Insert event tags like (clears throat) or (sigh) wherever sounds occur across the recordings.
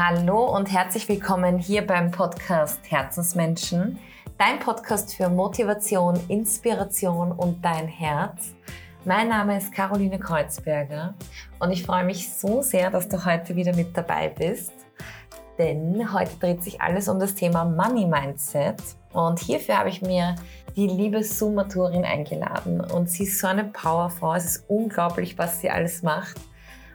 Hallo und herzlich willkommen hier beim Podcast Herzensmenschen, dein Podcast für Motivation, Inspiration und dein Herz. Mein Name ist Caroline Kreuzberger und ich freue mich so sehr, dass du heute wieder mit dabei bist, denn heute dreht sich alles um das Thema Money Mindset und hierfür habe ich mir die liebe Zoom-Maturin eingeladen und sie ist so eine Powerfrau, es ist unglaublich, was sie alles macht.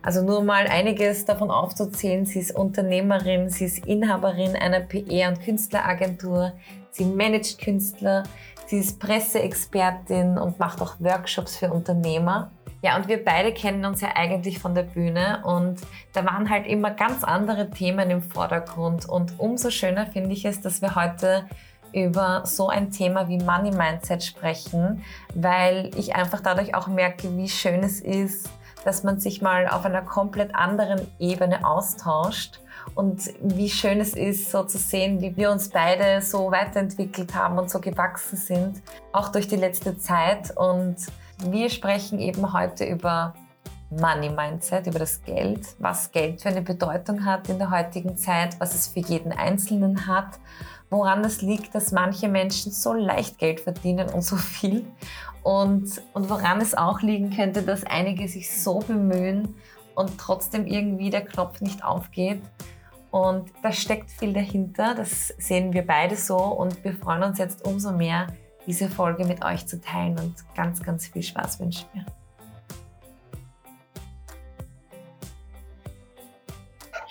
Also nur mal einiges davon aufzuzählen. Sie ist Unternehmerin, sie ist Inhaberin einer PR- und Künstleragentur, sie managt Künstler, sie ist Presseexpertin und macht auch Workshops für Unternehmer. Ja, und wir beide kennen uns ja eigentlich von der Bühne und da waren halt immer ganz andere Themen im Vordergrund. Und umso schöner finde ich es, dass wir heute über so ein Thema wie Money Mindset sprechen, weil ich einfach dadurch auch merke, wie schön es ist, dass man sich mal auf einer komplett anderen Ebene austauscht und wie schön es ist, so zu sehen, wie wir uns beide so weiterentwickelt haben und so gewachsen sind, auch durch die letzte Zeit. Und wir sprechen eben heute über Money Mindset, über das Geld, was Geld für eine Bedeutung hat in der heutigen Zeit, was es für jeden Einzelnen hat, woran es liegt, dass manche Menschen so leicht Geld verdienen und so viel und, und woran es auch liegen könnte, dass einige sich so bemühen und trotzdem irgendwie der Knopf nicht aufgeht. Und da steckt viel dahinter, das sehen wir beide so und wir freuen uns jetzt umso mehr, diese Folge mit euch zu teilen und ganz, ganz viel Spaß wünschen wir.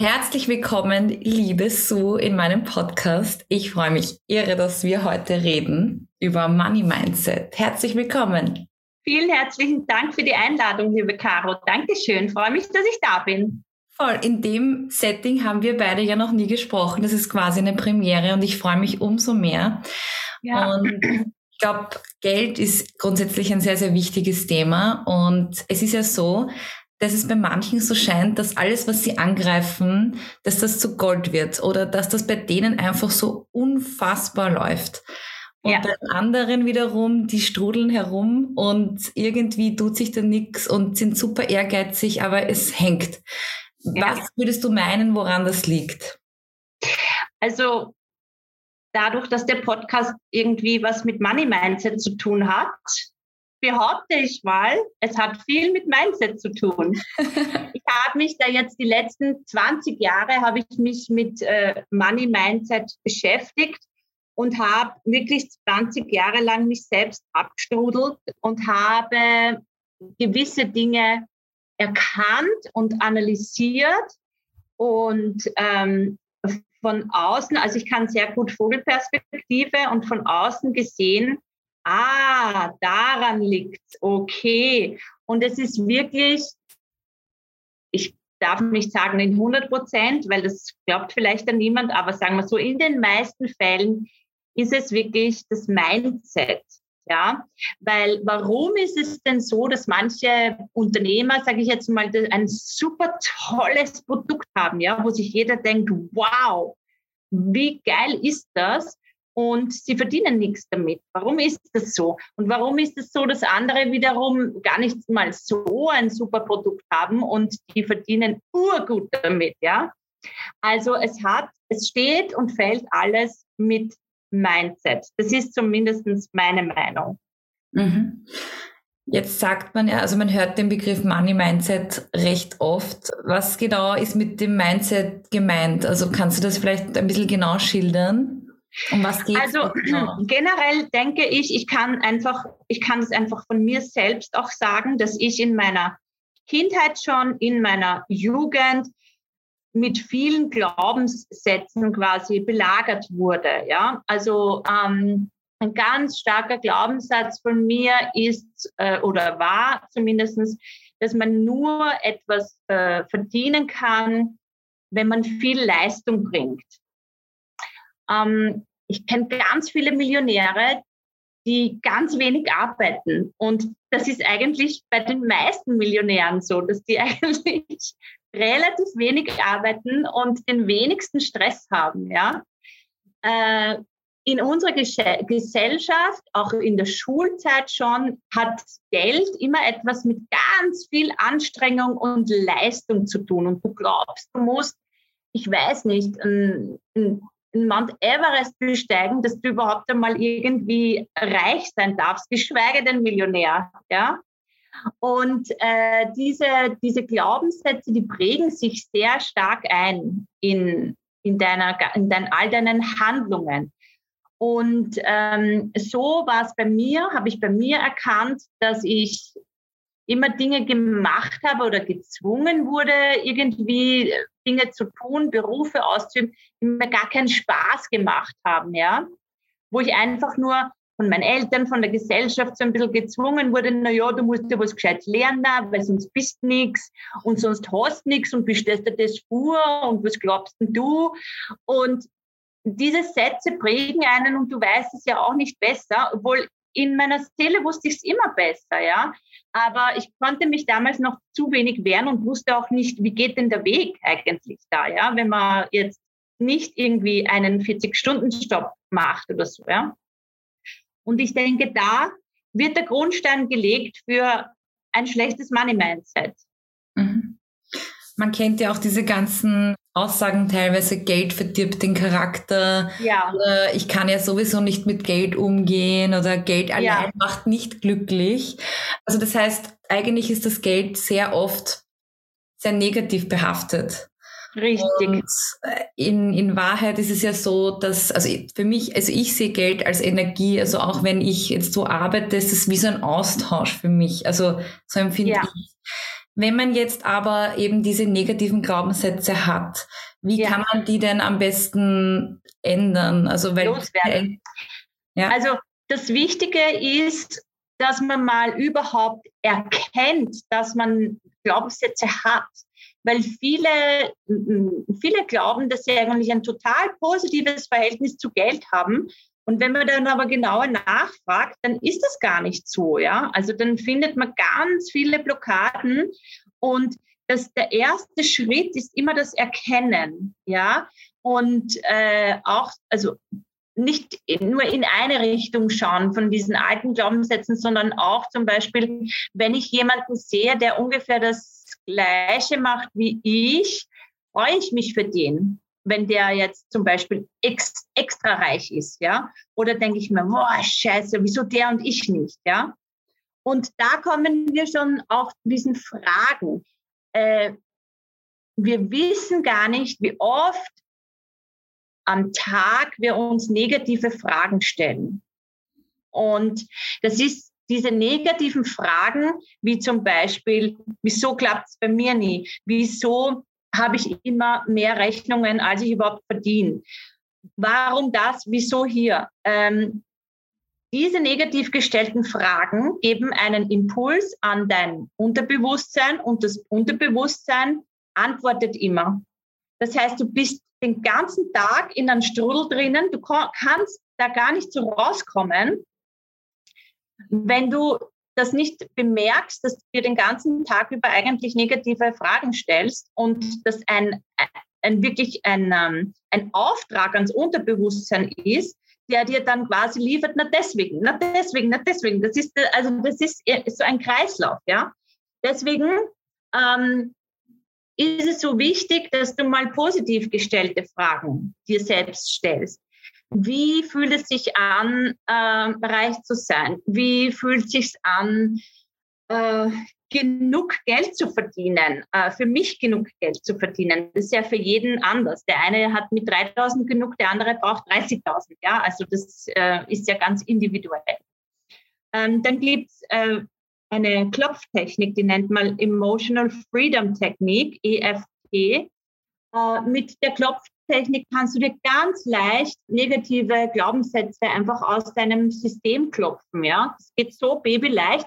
Herzlich willkommen, liebe Sue, in meinem Podcast. Ich freue mich irre, dass wir heute reden über Money Mindset. Herzlich willkommen. Vielen herzlichen Dank für die Einladung, liebe Caro. Dankeschön. Freue mich, dass ich da bin. Voll. In dem Setting haben wir beide ja noch nie gesprochen. Das ist quasi eine Premiere und ich freue mich umso mehr. Ja. Und ich glaube, Geld ist grundsätzlich ein sehr, sehr wichtiges Thema. Und es ist ja so, dass es bei manchen so scheint, dass alles, was sie angreifen, dass das zu Gold wird oder dass das bei denen einfach so unfassbar läuft. Und ja. bei anderen wiederum, die strudeln herum und irgendwie tut sich da nichts und sind super ehrgeizig, aber es hängt. Ja. Was würdest du meinen, woran das liegt? Also dadurch, dass der Podcast irgendwie was mit Money Mindset zu tun hat, behaupte ich mal, es hat viel mit Mindset zu tun. (laughs) ich habe mich da jetzt die letzten 20 Jahre habe ich mich mit äh, Money Mindset beschäftigt und habe wirklich 20 Jahre lang mich selbst abgestrudelt und habe gewisse Dinge erkannt und analysiert und ähm, von außen, also ich kann sehr gut Vogelperspektive und von außen gesehen, Ah, daran liegt's. Okay. Und es ist wirklich, ich darf nicht sagen in 100 Prozent, weil das glaubt vielleicht dann niemand, aber sagen wir so, in den meisten Fällen ist es wirklich das Mindset. Ja, weil warum ist es denn so, dass manche Unternehmer, sage ich jetzt mal, ein super tolles Produkt haben, ja, wo sich jeder denkt, wow, wie geil ist das? Und sie verdienen nichts damit. Warum ist das so? Und warum ist es so, dass andere wiederum gar nicht mal so ein super Produkt haben und die verdienen urgut damit, ja? Also es hat, es steht und fällt alles mit Mindset. Das ist zumindest meine Meinung. Mhm. Jetzt sagt man ja, also man hört den Begriff Money Mindset recht oft. Was genau ist mit dem Mindset gemeint? Also kannst du das vielleicht ein bisschen genau schildern? Um was geht Also genau? (clears throat) generell denke ich, ich kann einfach, ich kann es einfach von mir selbst auch sagen, dass ich in meiner Kindheit schon, in meiner Jugend mit vielen Glaubenssätzen quasi belagert wurde. Ja, also ähm, ein ganz starker Glaubenssatz von mir ist äh, oder war zumindestens, dass man nur etwas äh, verdienen kann, wenn man viel Leistung bringt. Ähm, ich kenne ganz viele Millionäre, die ganz wenig arbeiten. Und das ist eigentlich bei den meisten Millionären so, dass die (laughs) eigentlich relativ wenig arbeiten und den wenigsten Stress haben. Ja? Äh, in unserer Gesellschaft, auch in der Schulzeit schon, hat Geld immer etwas mit ganz viel Anstrengung und Leistung zu tun. Und du glaubst, du musst ich weiß nicht, ein, ein Mount Everest besteigen, dass du überhaupt einmal irgendwie reich sein darfst, geschweige denn Millionär. Ja? Und äh, diese, diese Glaubenssätze, die prägen sich sehr stark ein in, in, deiner, in dein, all deinen Handlungen. Und ähm, so war es bei mir, habe ich bei mir erkannt, dass ich immer Dinge gemacht habe oder gezwungen wurde, irgendwie Dinge zu tun, Berufe auszuüben, die mir gar keinen Spaß gemacht haben, ja. Wo ich einfach nur von meinen Eltern, von der Gesellschaft so ein bisschen gezwungen wurde, na ja, du musst ja was gescheit lernen, weil sonst bist du nichts und sonst hast nichts und bestellst dir das vor und was glaubst denn du? Und diese Sätze prägen einen und du weißt es ja auch nicht besser, obwohl in meiner Seele wusste ich es immer besser, ja. Aber ich konnte mich damals noch zu wenig wehren und wusste auch nicht, wie geht denn der Weg eigentlich da, ja, wenn man jetzt nicht irgendwie einen 40-Stunden-Stopp macht oder so, ja. Und ich denke, da wird der Grundstein gelegt für ein schlechtes Money-Mindset. Man kennt ja auch diese ganzen Aussagen teilweise, Geld verdirbt den Charakter. Ja. Oder ich kann ja sowieso nicht mit Geld umgehen oder Geld allein ja. macht nicht glücklich. Also das heißt, eigentlich ist das Geld sehr oft sehr negativ behaftet. Richtig. Und äh, in, in Wahrheit ist es ja so, dass, also für mich, also ich sehe Geld als Energie, also auch wenn ich jetzt so arbeite, ist es wie so ein Austausch für mich. Also so empfinde ja. ich. Wenn man jetzt aber eben diese negativen Glaubenssätze hat, wie ja. kann man die denn am besten ändern? Also, weil, Loswerden. Ja. Also das Wichtige ist, dass man mal überhaupt erkennt, dass man Glaubenssätze hat. Weil viele, viele glauben, dass sie eigentlich ein total positives Verhältnis zu Geld haben. Und wenn man dann aber genauer nachfragt, dann ist das gar nicht so, ja. Also dann findet man ganz viele Blockaden und das, der erste Schritt ist immer das Erkennen, ja. Und äh, auch, also nicht nur in eine Richtung schauen von diesen alten Glaubenssätzen, sondern auch zum Beispiel, wenn ich jemanden sehe, der ungefähr das Gleiche macht wie ich, freue ich mich für den wenn der jetzt zum Beispiel ex, extra reich ist, ja, oder denke ich mir, boah, scheiße, wieso der und ich nicht, ja. Und da kommen wir schon auch zu diesen Fragen. Äh, wir wissen gar nicht, wie oft am Tag wir uns negative Fragen stellen. Und das ist diese negativen Fragen, wie zum Beispiel, wieso klappt es bei mir nie? Wieso habe ich immer mehr Rechnungen, als ich überhaupt verdiene. Warum das? Wieso hier? Ähm, diese negativ gestellten Fragen geben einen Impuls an dein Unterbewusstsein und das Unterbewusstsein antwortet immer. Das heißt, du bist den ganzen Tag in einem Strudel drinnen, du kannst da gar nicht so rauskommen, wenn du das nicht bemerkst, dass du dir den ganzen Tag über eigentlich negative Fragen stellst und dass ein, ein wirklich ein, ähm, ein Auftrag ans Unterbewusstsein ist, der dir dann quasi liefert, na deswegen, na deswegen, na deswegen. Das ist, also das ist so ein Kreislauf, ja. Deswegen ähm, ist es so wichtig, dass du mal positiv gestellte Fragen dir selbst stellst. Wie fühlt es sich an, äh, reich zu sein? Wie fühlt es sich an, äh, genug Geld zu verdienen, äh, für mich genug Geld zu verdienen. Das ist ja für jeden anders. Der eine hat mit 3000 genug, der andere braucht 30.000. Ja, also das äh, ist ja ganz individuell. Ähm, dann gibt es äh, eine Klopftechnik, die nennt man Emotional Freedom Technik, EFT. Äh, mit der Klopf Technik kannst du dir ganz leicht negative Glaubenssätze einfach aus deinem System klopfen. Ja, es geht so babyleicht.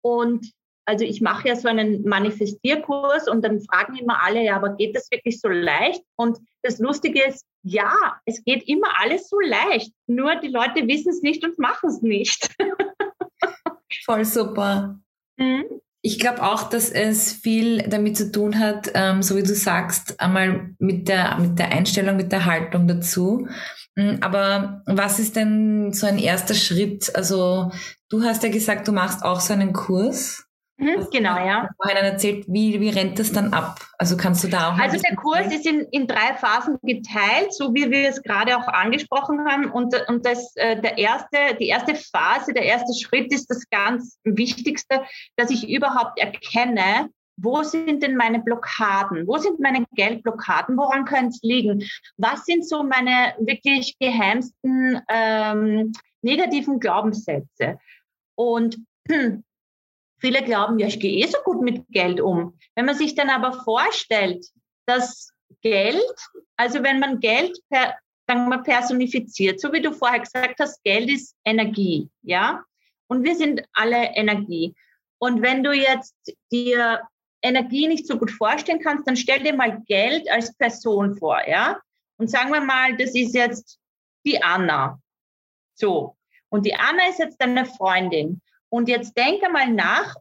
Und also ich mache ja so einen Manifestierkurs und dann fragen immer alle, ja, aber geht das wirklich so leicht? Und das Lustige ist, ja, es geht immer alles so leicht. Nur die Leute wissen es nicht und machen es nicht. (laughs) Voll super. Mhm. Ich glaube auch, dass es viel damit zu tun hat, ähm, so wie du sagst, einmal mit der, mit der Einstellung, mit der Haltung dazu. Mm, aber was ist denn so ein erster Schritt? Also du hast ja gesagt, du machst auch so einen Kurs. Mhm, genau, ja. Vorhin erzählt, wie, wie rennt das dann ab? Also kannst du da auch. Also der Kurs ist in, in drei Phasen geteilt, so wie wir es gerade auch angesprochen haben. Und, und das, äh, der erste, die erste Phase, der erste Schritt ist das ganz Wichtigste, dass ich überhaupt erkenne, wo sind denn meine Blockaden? Wo sind meine Geldblockaden? Woran können es liegen? Was sind so meine wirklich geheimsten ähm, negativen Glaubenssätze? Und hm, viele glauben, ja, ich gehe eh so gut mit Geld um. Wenn man sich dann aber vorstellt, dass Geld, also wenn man Geld per, sagen wir, personifiziert, so wie du vorher gesagt hast, Geld ist Energie, ja? Und wir sind alle Energie. Und wenn du jetzt dir Energie nicht so gut vorstellen kannst, dann stell dir mal Geld als Person vor, ja? Und sagen wir mal, das ist jetzt die Anna. So. Und die Anna ist jetzt deine Freundin. Und jetzt denke mal nach,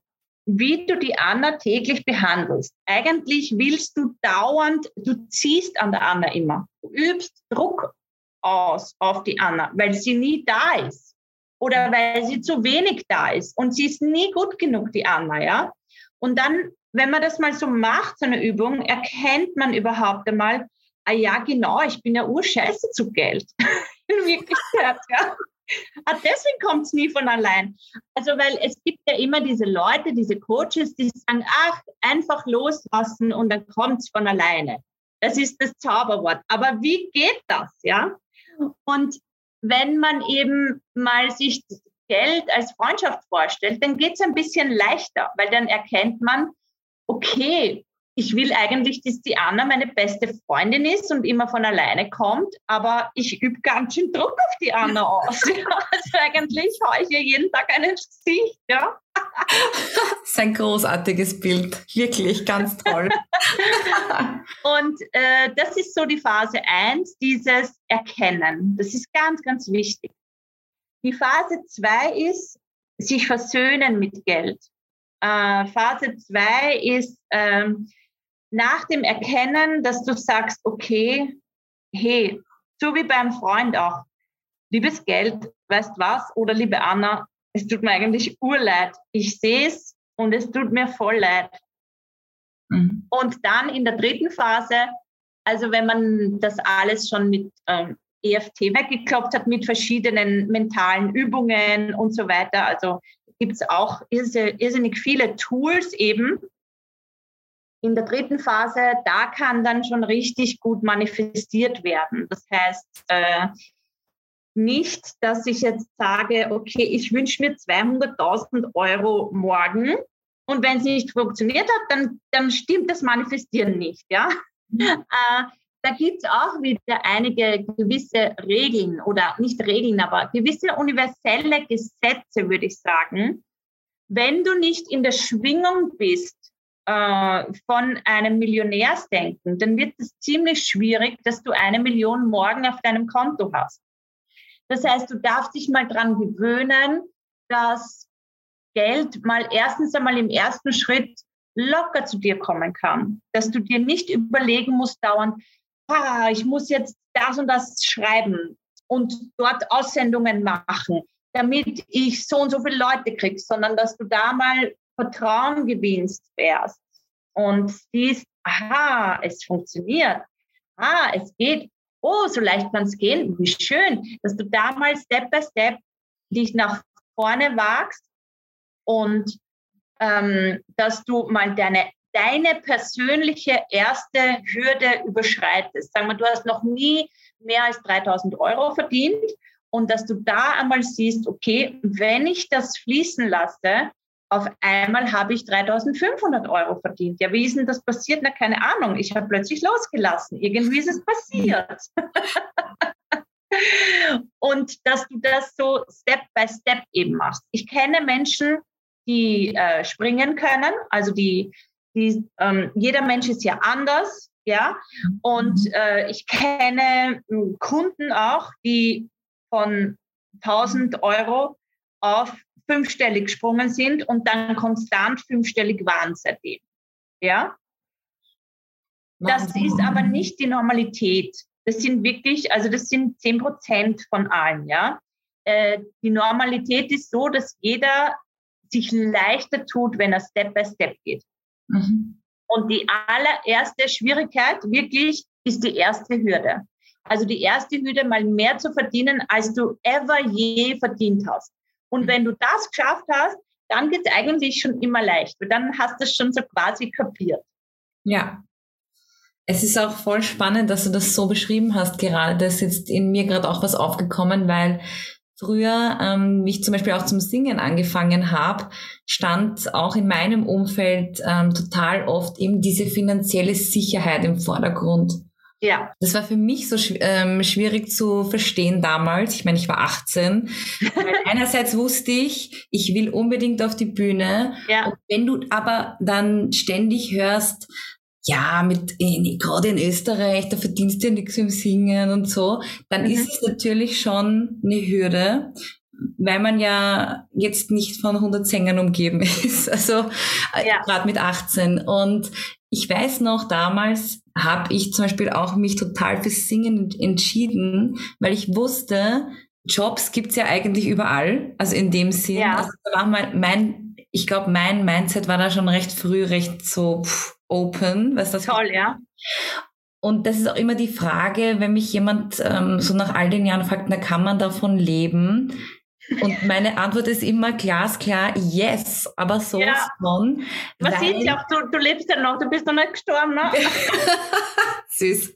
wie du die Anna täglich behandelst. Eigentlich willst du dauernd, du ziehst an der Anna immer. Du übst Druck aus auf die Anna, weil sie nie da ist. Oder weil sie zu wenig da ist. Und sie ist nie gut genug, die Anna, ja? Und dann wenn man das mal so macht, so eine Übung, erkennt man überhaupt einmal, ah ja, genau, ich bin ja urscheiße zu Geld. (laughs) In Wirklichkeit, ja. Ah, deswegen kommt es nie von allein. Also, weil es gibt ja immer diese Leute, diese Coaches, die sagen, ach, einfach loslassen und dann kommt es von alleine. Das ist das Zauberwort. Aber wie geht das, ja? Und wenn man eben mal sich Geld als Freundschaft vorstellt, dann geht es ein bisschen leichter, weil dann erkennt man, okay, ich will eigentlich, dass die Anna meine beste Freundin ist und immer von alleine kommt, aber ich übe ganz schön Druck auf die Anna (laughs) aus. Also eigentlich haue ich ihr jeden Tag einen Gesicht. Ja? Das ist ein großartiges Bild, wirklich ganz toll. (laughs) und äh, das ist so die Phase 1, dieses Erkennen. Das ist ganz, ganz wichtig. Die Phase 2 ist, sich versöhnen mit Geld. Äh, Phase 2 ist ähm, nach dem Erkennen, dass du sagst, okay, hey, so wie beim Freund auch, liebes Geld, weißt was, oder liebe Anna, es tut mir eigentlich urleid. Ich sehe es und es tut mir voll leid. Mhm. Und dann in der dritten Phase, also wenn man das alles schon mit ähm, EFT weggeklopft hat, mit verschiedenen mentalen Übungen und so weiter, also gibt es auch irrsinnig viele Tools eben. In der dritten Phase, da kann dann schon richtig gut manifestiert werden. Das heißt, äh, nicht, dass ich jetzt sage, okay, ich wünsche mir 200.000 Euro morgen und wenn es nicht funktioniert hat, dann, dann stimmt das Manifestieren nicht. Ja? Mhm. Äh, da gibt es auch wieder einige gewisse Regeln oder nicht Regeln, aber gewisse universelle Gesetze, würde ich sagen. Wenn du nicht in der Schwingung bist äh, von einem Millionärsdenken, dann wird es ziemlich schwierig, dass du eine Million morgen auf deinem Konto hast. Das heißt, du darfst dich mal dran gewöhnen, dass Geld mal erstens einmal im ersten Schritt locker zu dir kommen kann. Dass du dir nicht überlegen musst dauernd, ah, ich muss jetzt das und das schreiben und dort Aussendungen machen, damit ich so und so viele Leute kriege, sondern dass du da mal Vertrauen gewinnst erst und siehst, aha, es funktioniert, ah, es geht, oh, so leicht kann es gehen, wie schön, dass du da mal Step by Step dich nach vorne wagst und ähm, dass du mal deine deine persönliche erste Hürde überschreitest. Sagen wir, du hast noch nie mehr als 3000 Euro verdient und dass du da einmal siehst, okay, wenn ich das fließen lasse, auf einmal habe ich 3500 Euro verdient. Ja, wie ist denn das passiert? Na, keine Ahnung. Ich habe plötzlich losgelassen. Irgendwie ist es passiert. (laughs) und dass du das so Step by Step eben machst. Ich kenne Menschen, die äh, springen können, also die die, ähm, jeder Mensch ist ja anders, ja. Und mhm. äh, ich kenne hm, Kunden auch, die von 1000 Euro auf fünfstellig gesprungen sind und dann konstant fünfstellig waren seitdem. Ja. Das ist aber nicht die Normalität. Das sind wirklich, also das sind 10 Prozent von allen, ja. Äh, die Normalität ist so, dass jeder sich leichter tut, wenn er Step by Step geht. Mhm. Und die allererste Schwierigkeit wirklich ist die erste Hürde. Also die erste Hürde, mal mehr zu verdienen, als du ever je verdient hast. Und wenn du das geschafft hast, dann geht es eigentlich schon immer leicht, weil dann hast du es schon so quasi kapiert. Ja. Es ist auch voll spannend, dass du das so beschrieben hast gerade. Da ist jetzt in mir gerade auch was aufgekommen, weil früher, ähm, wie ich zum Beispiel auch zum Singen angefangen habe, stand auch in meinem Umfeld ähm, total oft eben diese finanzielle Sicherheit im Vordergrund. Ja. Das war für mich so ähm, schwierig zu verstehen damals. Ich meine, ich war 18. (laughs) einerseits wusste ich, ich will unbedingt auf die Bühne. Ja. Und wenn du aber dann ständig hörst, ja, mit in, gerade in Österreich, da verdienst du ja nichts im Singen und so, dann mhm. ist es natürlich schon eine Hürde, weil man ja jetzt nicht von 100 Sängern umgeben (laughs) ist, also äh, ja. gerade mit 18. Und ich weiß noch, damals habe ich zum Beispiel auch mich total fürs Singen entschieden, weil ich wusste, Jobs gibt's ja eigentlich überall, also in dem Sinn. Ja. Also da war mein, mein ich glaube, mein Mindset war da schon recht früh recht so pff, open, was das Toll, ja. Und das ist auch immer die Frage, wenn mich jemand ähm, so nach all den Jahren fragt, na kann man davon leben? Und meine Antwort ist immer glasklar, yes, aber so ja. von. Man sieht ja auch, du, du lebst ja noch, du bist noch nicht gestorben, ne? (laughs) Süß.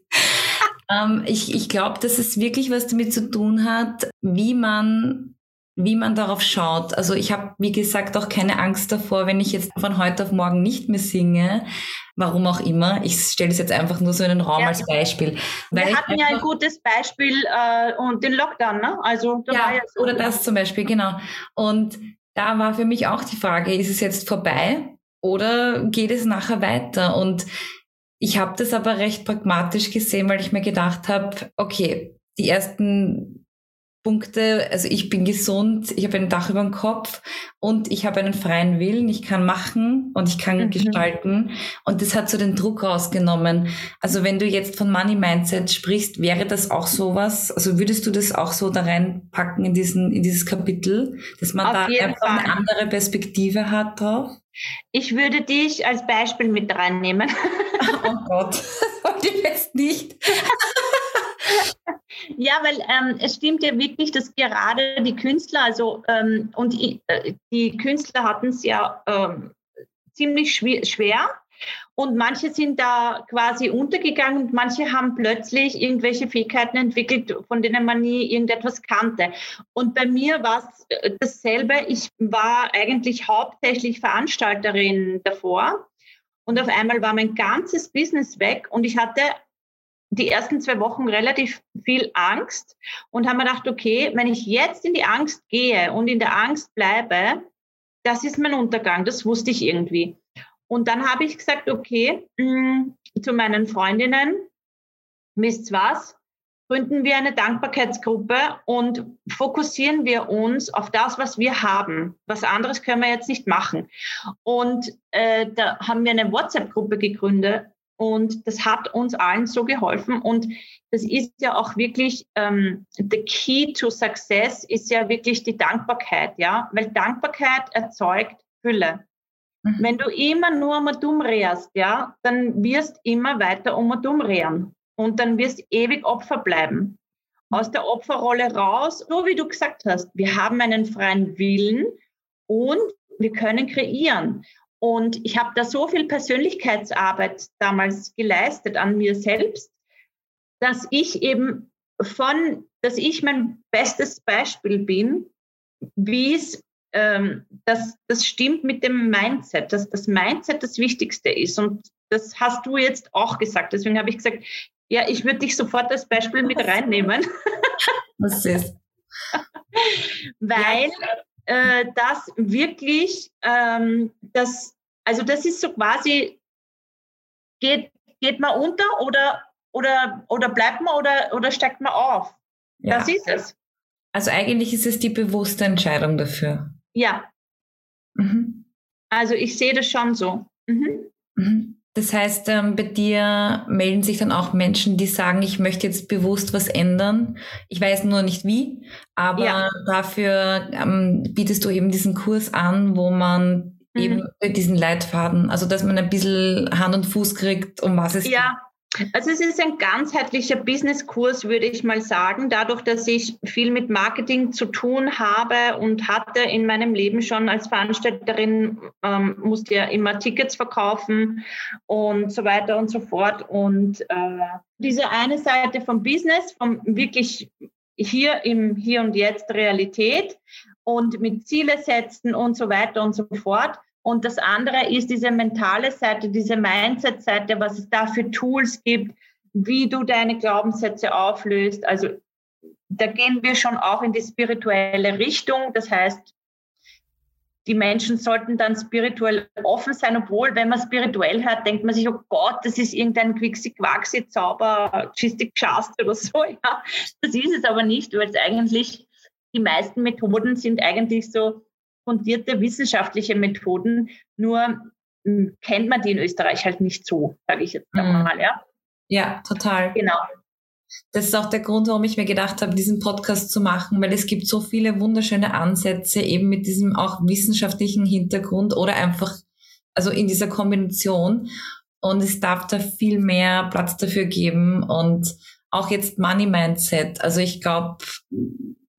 ähm, ich ich glaube, dass es wirklich was damit zu tun hat, wie man wie man darauf schaut. Also ich habe, wie gesagt, auch keine Angst davor, wenn ich jetzt von heute auf morgen nicht mehr singe, warum auch immer. Ich stelle es jetzt einfach nur so in den Raum ja. als Beispiel. Wir hatten ja ein gutes Beispiel äh, und den Lockdown, ne? Also da ja, ja so oder das zum Beispiel, genau. Und da war für mich auch die Frage, ist es jetzt vorbei oder geht es nachher weiter? Und ich habe das aber recht pragmatisch gesehen, weil ich mir gedacht habe, okay, die ersten Punkte, also ich bin gesund, ich habe ein Dach über dem Kopf und ich habe einen freien Willen, ich kann machen und ich kann mhm. gestalten und das hat so den Druck rausgenommen. Also wenn du jetzt von Money Mindset sprichst, wäre das auch sowas, also würdest du das auch so da reinpacken in diesen in dieses Kapitel, dass man Auf da einfach Fall. eine andere Perspektive hat drauf? Ich würde dich als Beispiel mit reinnehmen. (laughs) oh Gott, das (laughs) wollte ich jetzt nicht. (laughs) Ja, weil ähm, es stimmt ja wirklich, dass gerade die Künstler, also ähm, und äh, die Künstler hatten es ja ähm, ziemlich schwer und manche sind da quasi untergegangen und manche haben plötzlich irgendwelche Fähigkeiten entwickelt, von denen man nie irgendetwas kannte. Und bei mir war es äh, dasselbe. Ich war eigentlich hauptsächlich Veranstalterin davor. Und auf einmal war mein ganzes Business weg und ich hatte die ersten zwei Wochen relativ viel Angst und haben mir gedacht, okay, wenn ich jetzt in die Angst gehe und in der Angst bleibe, das ist mein Untergang, das wusste ich irgendwie. Und dann habe ich gesagt, okay, mm, zu meinen Freundinnen, wisst was, gründen wir eine Dankbarkeitsgruppe und fokussieren wir uns auf das, was wir haben. Was anderes können wir jetzt nicht machen. Und äh, da haben wir eine WhatsApp-Gruppe gegründet und das hat uns allen so geholfen. Und das ist ja auch wirklich, ähm, the key to success ist ja wirklich die Dankbarkeit, ja, weil Dankbarkeit erzeugt Fülle. Mhm. Wenn du immer nur um dumm rehrst, ja, dann wirst immer weiter um dumm rehren. Und dann wirst ewig Opfer bleiben. Aus der Opferrolle raus, so wie du gesagt hast, wir haben einen freien Willen und wir können kreieren. Und ich habe da so viel Persönlichkeitsarbeit damals geleistet an mir selbst, dass ich eben von, dass ich mein bestes Beispiel bin, wie es ähm, das, das stimmt mit dem Mindset, dass das Mindset das Wichtigste ist. Und das hast du jetzt auch gesagt. Deswegen habe ich gesagt, ja, ich würde dich sofort als Beispiel mit reinnehmen. (laughs) Was ist? (laughs) Weil äh, das wirklich, ähm, das, also das ist so quasi, geht, geht man unter oder, oder, oder bleibt man oder, oder steigt man auf? Ja. Das ist es. Also eigentlich ist es die bewusste Entscheidung dafür. Ja. Mhm. Also ich sehe das schon so. Mhm. Mhm. Das heißt, ähm, bei dir melden sich dann auch Menschen, die sagen, ich möchte jetzt bewusst was ändern. Ich weiß nur nicht wie, aber ja. dafür ähm, bietest du eben diesen Kurs an, wo man mhm. eben diesen Leitfaden, also dass man ein bisschen Hand und Fuß kriegt, um was es ja. Also es ist ein ganzheitlicher Businesskurs, würde ich mal sagen. Dadurch, dass ich viel mit Marketing zu tun habe und hatte in meinem Leben schon als Veranstalterin, ähm, musste ja immer Tickets verkaufen und so weiter und so fort. Und äh, diese eine Seite vom Business, vom wirklich hier im Hier und Jetzt Realität und mit Ziele setzen und so weiter und so fort. Und das andere ist diese mentale Seite, diese Mindset-Seite, was es da für Tools gibt, wie du deine Glaubenssätze auflöst. Also da gehen wir schon auch in die spirituelle Richtung. Das heißt, die Menschen sollten dann spirituell offen sein, obwohl, wenn man spirituell hört, denkt man sich, oh Gott, das ist irgendein Quixi-Quaxi-Zauber, Chistik-Chast oder so. Ja, das ist es aber nicht, weil es eigentlich, die meisten Methoden sind eigentlich so fundierte wissenschaftliche Methoden, nur hm, kennt man die in Österreich halt nicht so, sage ich jetzt mhm. mal, ja. Ja, total. Genau. Das ist auch der Grund, warum ich mir gedacht habe, diesen Podcast zu machen, weil es gibt so viele wunderschöne Ansätze eben mit diesem auch wissenschaftlichen Hintergrund oder einfach, also in dieser Kombination. Und es darf da viel mehr Platz dafür geben und auch jetzt Money Mindset. Also ich glaube,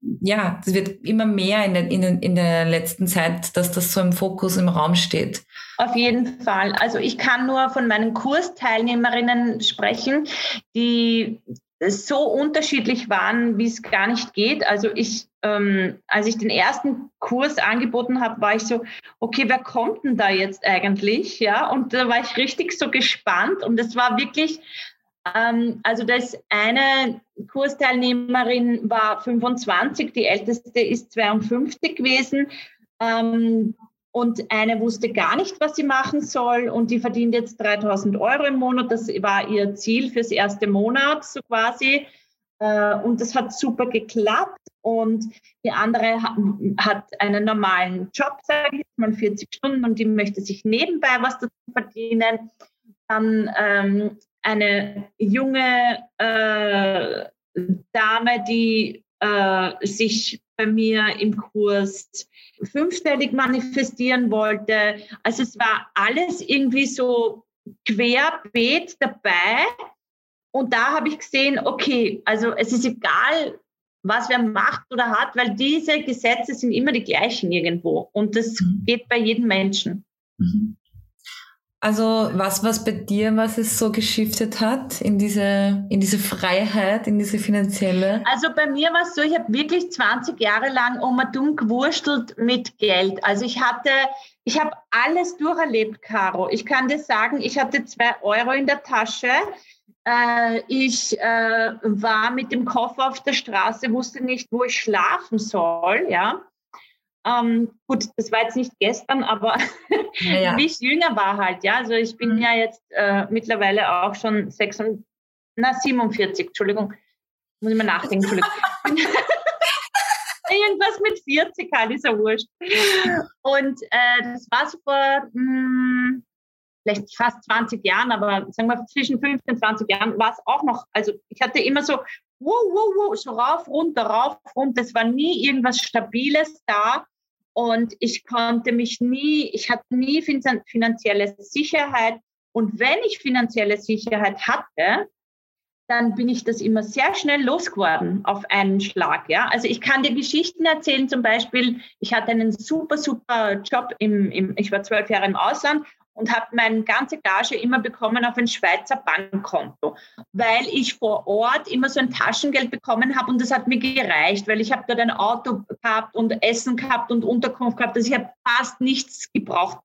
ja, das wird immer mehr in der, in, in der letzten Zeit, dass das so im Fokus im Raum steht. Auf jeden Fall. Also ich kann nur von meinen Kursteilnehmerinnen sprechen, die so unterschiedlich waren, wie es gar nicht geht. Also ich, ähm, als ich den ersten Kurs angeboten habe, war ich so, okay, wer kommt denn da jetzt eigentlich? Ja, und da war ich richtig so gespannt und es war wirklich also das eine Kursteilnehmerin war 25, die älteste ist 52 gewesen. Ähm, und eine wusste gar nicht, was sie machen soll und die verdient jetzt 3000 Euro im Monat. Das war ihr Ziel fürs erste Monat, so quasi. Äh, und das hat super geklappt. Und die andere hat einen normalen Job, sage ich mal, 40 Stunden und die möchte sich nebenbei was dazu verdienen. Dann ähm, eine junge äh, Dame, die äh, sich bei mir im Kurs fünfstellig manifestieren wollte. Also es war alles irgendwie so querbeet dabei. Und da habe ich gesehen, okay, also es ist egal, was wer macht oder hat, weil diese Gesetze sind immer die gleichen irgendwo. Und das mhm. geht bei jedem Menschen. Mhm. Also was was bei dir, was es so geschiftet hat in diese, in diese Freiheit, in diese finanzielle? Also bei mir war es so, ich habe wirklich 20 Jahre lang um und dumm gewurstelt mit Geld. Also ich hatte, ich habe alles durcherlebt, Caro. Ich kann dir sagen, ich hatte zwei Euro in der Tasche. Äh, ich äh, war mit dem Koffer auf der Straße, wusste nicht, wo ich schlafen soll, ja. Ähm, gut, das war jetzt nicht gestern, aber ja, ja. (laughs) wie ich jünger war halt, ja. Also ich bin mhm. ja jetzt äh, mittlerweile auch schon 46, na 47, Entschuldigung, muss ich mal nachdenken, Entschuldigung. (laughs) Irgendwas mit 40 halt, ist ja wurscht. Und äh, das war so vor mh, hm, vielleicht fast 20 Jahren, aber sagen wir zwischen 15 und 20 Jahren war es auch noch, also ich hatte immer so, wow, wow, wow, so rauf, runter, rauf, runter. Es war nie irgendwas Stabiles da. Und ich konnte mich nie, ich hatte nie finanzielle Sicherheit. Und wenn ich finanzielle Sicherheit hatte, dann bin ich das immer sehr schnell losgeworden auf einen Schlag. Ja? Also ich kann dir Geschichten erzählen, zum Beispiel, ich hatte einen super, super Job, im, im, ich war zwölf Jahre im Ausland und habe meine ganze Gage immer bekommen auf ein Schweizer Bankkonto, weil ich vor Ort immer so ein Taschengeld bekommen habe und das hat mir gereicht, weil ich habe dort ein Auto gehabt und Essen gehabt und Unterkunft gehabt. Also ich habe fast nichts gebraucht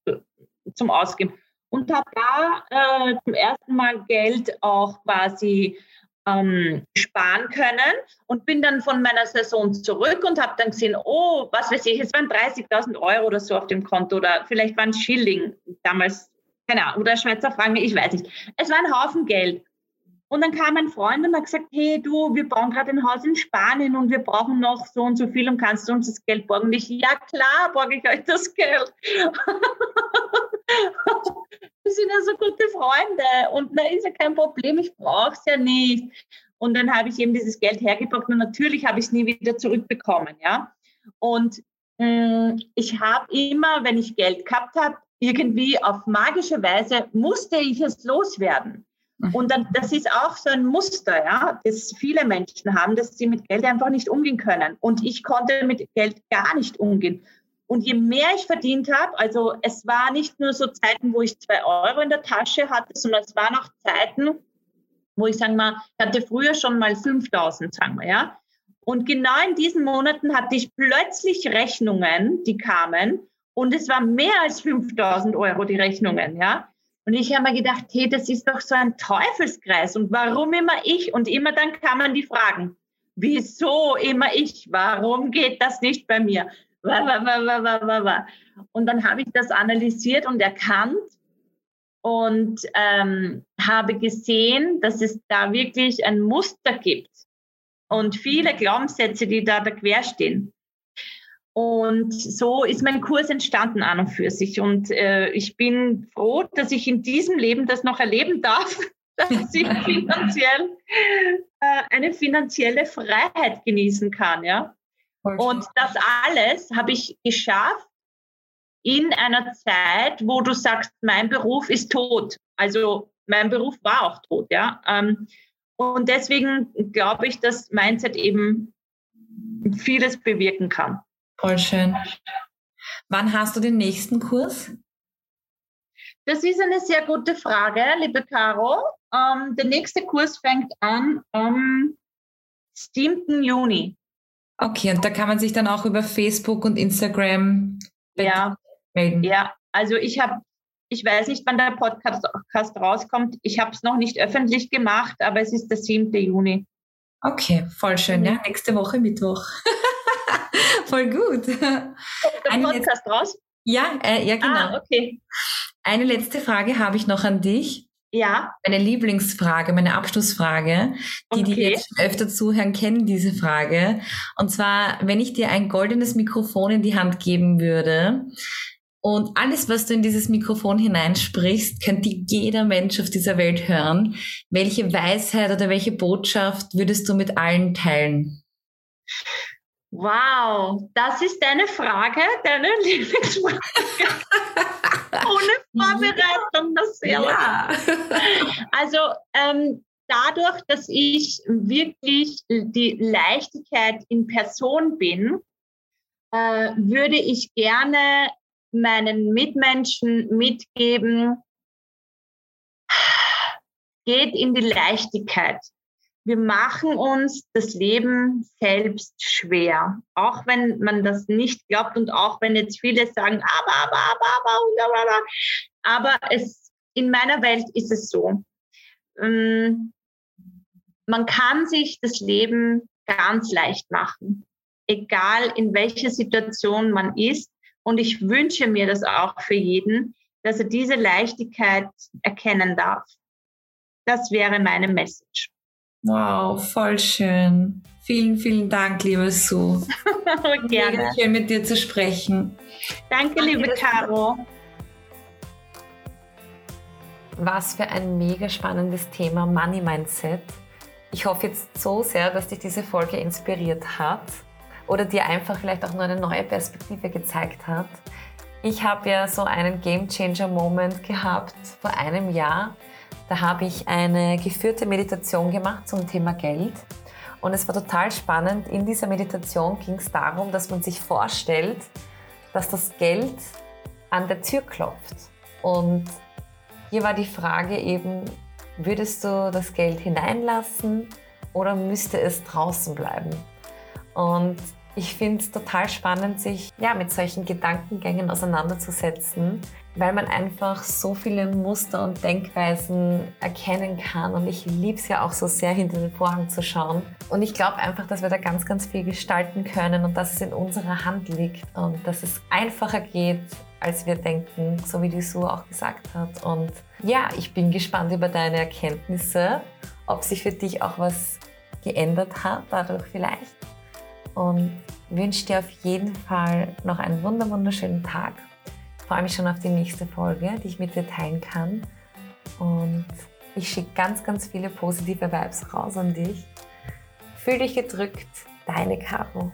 zum Ausgeben und habe da äh, zum ersten Mal Geld auch quasi ähm, sparen können und bin dann von meiner Saison zurück und habe dann gesehen, oh, was weiß ich, es waren 30.000 Euro oder so auf dem Konto oder vielleicht waren Schilling damals, keine Ahnung, oder Schweizer Franken, ich weiß nicht. Es war ein Haufen Geld. Und dann kam ein Freund und hat gesagt, hey du, wir bauen gerade ein Haus in Spanien und wir brauchen noch so und so viel und kannst du uns das Geld borgen? Und ich, ja klar, borge ich euch das Geld. (laughs) (laughs) wir sind ja so gute Freunde und na ist ja kein Problem, ich brauche es ja nicht. Und dann habe ich eben dieses Geld hergebracht und natürlich habe ich es nie wieder zurückbekommen, ja. Und mh, mm, ich habe immer, wenn ich Geld gehabt habe, irgendwie auf magische Weise musste ich es loswerden. Mhm. Und dann, das ist auch so ein Muster, ja, das viele Menschen haben, dass sie mit Geld einfach nicht umgehen können. Und ich konnte mit Geld gar nicht umgehen. Und je mehr ich verdient habe, also es war nicht nur so Zeiten, wo ich zwei Euro in der Tasche hatte, sondern es waren auch Zeiten, wo ich sagen mal, ich hatte früher schon mal 5000, sagen wir, ja. Und genau in diesen Monaten hatte ich plötzlich Rechnungen, die kamen und es war mehr als 5000 Euro die Rechnungen, ja. Und ich habe mir gedacht, hey, das ist doch so ein Teufelskreis. Und warum immer ich? Und immer dann kamen die Fragen. Wieso immer ich? Warum geht das nicht bei mir? Und dann habe ich das analysiert und erkannt und ähm, habe gesehen, dass es da wirklich ein Muster gibt und viele Glaubenssätze, die da, da quer stehen. Und so ist mein Kurs entstanden an und für sich. Und äh, ich bin froh, dass ich in diesem Leben das noch erleben darf, (laughs) dass ich finanziell äh, eine finanzielle Freiheit genießen kann. Ja? Und das alles habe ich geschafft in einer Zeit, wo du sagst, mein Beruf ist tot. Also mein Beruf war auch tot. Ja? Ähm, und deswegen glaube ich, dass Mindset eben vieles bewirken kann. Voll schön. Wann hast du den nächsten Kurs? Das ist eine sehr gute Frage, liebe Caro. Ähm, der nächste Kurs fängt an am 7. Juni. Okay, und da kann man sich dann auch über Facebook und Instagram ja, melden. Ja, also ich habe, ich weiß nicht, wann der Podcast rauskommt. Ich habe es noch nicht öffentlich gemacht, aber es ist der 7. Juni. Okay, voll schön. Mhm. Ja, nächste Woche Mittwoch. (laughs) Voll gut. Kommt der Eine Podcast raus? Ja, äh, ja, genau. Ah, okay. Eine letzte Frage habe ich noch an dich. Ja. Meine Lieblingsfrage, meine Abschlussfrage. Die, okay. die jetzt öfter zuhören, kennen diese Frage. Und zwar, wenn ich dir ein goldenes Mikrofon in die Hand geben würde und alles, was du in dieses Mikrofon hineinsprichst, könnte jeder Mensch auf dieser Welt hören. Welche Weisheit oder welche Botschaft würdest du mit allen teilen? Wow, das ist deine Frage, deine (laughs) Lieblingsfrage. (laughs) Ohne (laughs) Vorbereitung, das sehr ja. Also ähm, dadurch, dass ich wirklich die Leichtigkeit in Person bin, äh, würde ich gerne meinen Mitmenschen mitgeben, geht in die Leichtigkeit wir machen uns das Leben selbst schwer. Auch wenn man das nicht glaubt und auch wenn jetzt viele sagen, aber, aber, aber, aber, aber, aber es, in meiner Welt ist es so. Ähm, man kann sich das Leben ganz leicht machen, egal in welcher Situation man ist. Und ich wünsche mir das auch für jeden, dass er diese Leichtigkeit erkennen darf. Das wäre meine Message. Wow, voll schön. Vielen, vielen Dank, liebe Sue. (laughs) Gerne. Mega schön mit dir zu sprechen. Danke, Danke liebe Caro. Was für ein mega spannendes Thema Money Mindset. Ich hoffe jetzt so sehr, dass dich diese Folge inspiriert hat oder dir einfach vielleicht auch nur eine neue Perspektive gezeigt hat. Ich habe ja so einen Game Changer Moment gehabt vor einem Jahr da habe ich eine geführte Meditation gemacht zum Thema Geld. Und es war total spannend. In dieser Meditation ging es darum, dass man sich vorstellt, dass das Geld an der Tür klopft. Und hier war die Frage eben, würdest du das Geld hineinlassen oder müsste es draußen bleiben? Und ich finde es total spannend, sich ja, mit solchen Gedankengängen auseinanderzusetzen, weil man einfach so viele Muster und Denkweisen erkennen kann. Und ich liebe es ja auch so sehr, hinter den Vorhang zu schauen. Und ich glaube einfach, dass wir da ganz, ganz viel gestalten können und dass es in unserer Hand liegt und dass es einfacher geht, als wir denken, so wie die Sue auch gesagt hat. Und ja, ich bin gespannt über deine Erkenntnisse, ob sich für dich auch was geändert hat, dadurch vielleicht und wünsche dir auf jeden Fall noch einen wunderschönen Tag. Freue mich schon auf die nächste Folge, die ich mit dir teilen kann. Und ich schicke ganz, ganz viele positive Vibes raus an dich. Fühl dich gedrückt, deine Caro.